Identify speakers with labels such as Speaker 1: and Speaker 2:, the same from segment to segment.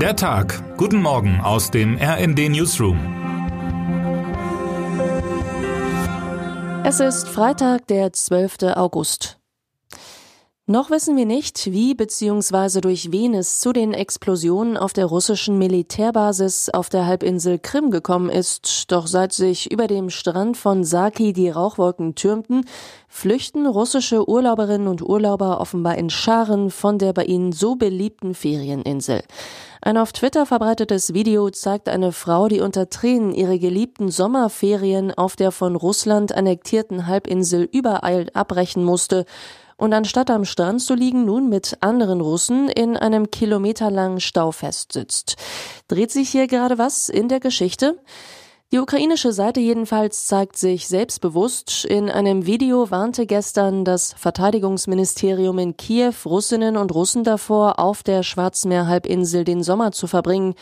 Speaker 1: Der Tag. Guten Morgen aus dem RND Newsroom.
Speaker 2: Es ist Freitag, der 12. August. Noch wissen wir nicht, wie bzw. durch wen es zu den Explosionen auf der russischen Militärbasis auf der Halbinsel Krim gekommen ist. Doch seit sich über dem Strand von Saki die Rauchwolken türmten, flüchten russische Urlauberinnen und Urlauber offenbar in Scharen von der bei ihnen so beliebten Ferieninsel. Ein auf Twitter verbreitetes Video zeigt eine Frau, die unter Tränen ihre geliebten Sommerferien auf der von Russland annektierten Halbinsel übereilt abbrechen musste und anstatt am Strand zu liegen, nun mit anderen Russen in einem kilometerlangen Stau festsitzt. Dreht sich hier gerade was in der Geschichte? Die ukrainische Seite jedenfalls zeigt sich selbstbewusst. In einem Video warnte gestern das Verteidigungsministerium in Kiew Russinnen und Russen davor, auf der Schwarzmeerhalbinsel den Sommer zu verbringen.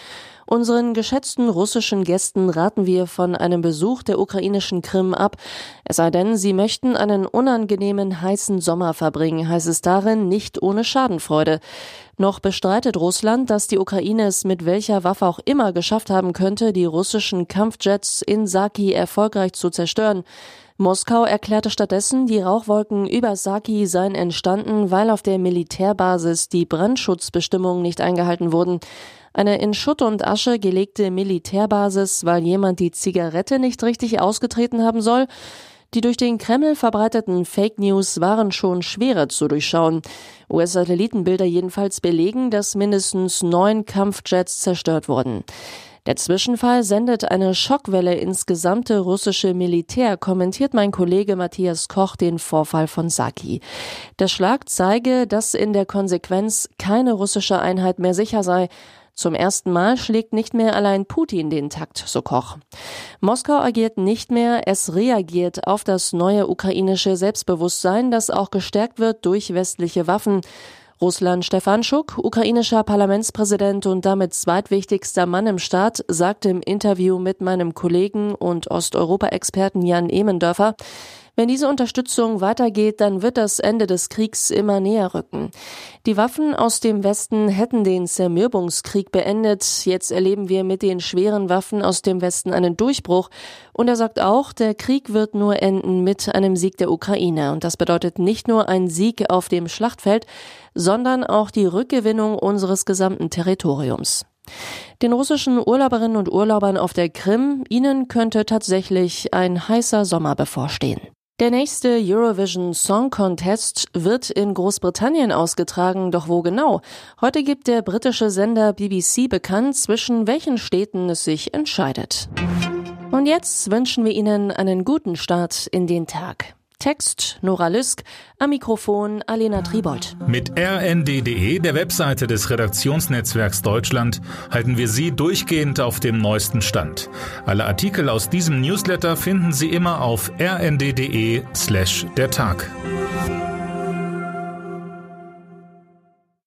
Speaker 2: Unseren geschätzten russischen Gästen raten wir von einem Besuch der ukrainischen Krim ab. Es sei denn, sie möchten einen unangenehmen heißen Sommer verbringen, heißt es darin, nicht ohne Schadenfreude. Noch bestreitet Russland, dass die Ukraine es mit welcher Waffe auch immer geschafft haben könnte, die russischen Kampfjets in Saki erfolgreich zu zerstören. Moskau erklärte stattdessen, die Rauchwolken über Saki seien entstanden, weil auf der Militärbasis die Brandschutzbestimmungen nicht eingehalten wurden. Eine in Schutt und Asche gelegte Militärbasis, weil jemand die Zigarette nicht richtig ausgetreten haben soll, die durch den Kreml verbreiteten Fake News waren schon schwerer zu durchschauen. US-Satellitenbilder jedenfalls belegen, dass mindestens neun Kampfjets zerstört wurden. Der Zwischenfall sendet eine Schockwelle ins gesamte russische Militär, kommentiert mein Kollege Matthias Koch den Vorfall von Saki. Der Schlag zeige, dass in der Konsequenz keine russische Einheit mehr sicher sei. Zum ersten Mal schlägt nicht mehr allein Putin den Takt, so Koch. Moskau agiert nicht mehr, es reagiert auf das neue ukrainische Selbstbewusstsein, das auch gestärkt wird durch westliche Waffen. Russland Stefanschuk, ukrainischer Parlamentspräsident und damit zweitwichtigster Mann im Staat, sagte im Interview mit meinem Kollegen und Osteuropa-Experten Jan Emendörfer, wenn diese Unterstützung weitergeht, dann wird das Ende des Kriegs immer näher rücken. Die Waffen aus dem Westen hätten den Zermürbungskrieg beendet. Jetzt erleben wir mit den schweren Waffen aus dem Westen einen Durchbruch. Und er sagt auch, der Krieg wird nur enden mit einem Sieg der Ukraine. Und das bedeutet nicht nur ein Sieg auf dem Schlachtfeld, sondern auch die Rückgewinnung unseres gesamten Territoriums. Den russischen Urlauberinnen und Urlaubern auf der Krim, ihnen könnte tatsächlich ein heißer Sommer bevorstehen. Der nächste Eurovision Song Contest wird in Großbritannien ausgetragen, doch wo genau? Heute gibt der britische Sender BBC bekannt, zwischen welchen Städten es sich entscheidet. Und jetzt wünschen wir Ihnen einen guten Start in den Tag. Text Nora Lüsk, am Mikrofon Alena Tribold.
Speaker 1: Mit rnd.de, der Webseite des Redaktionsnetzwerks Deutschland, halten wir Sie durchgehend auf dem neuesten Stand. Alle Artikel aus diesem Newsletter finden Sie immer auf rnd.de slash der Tag.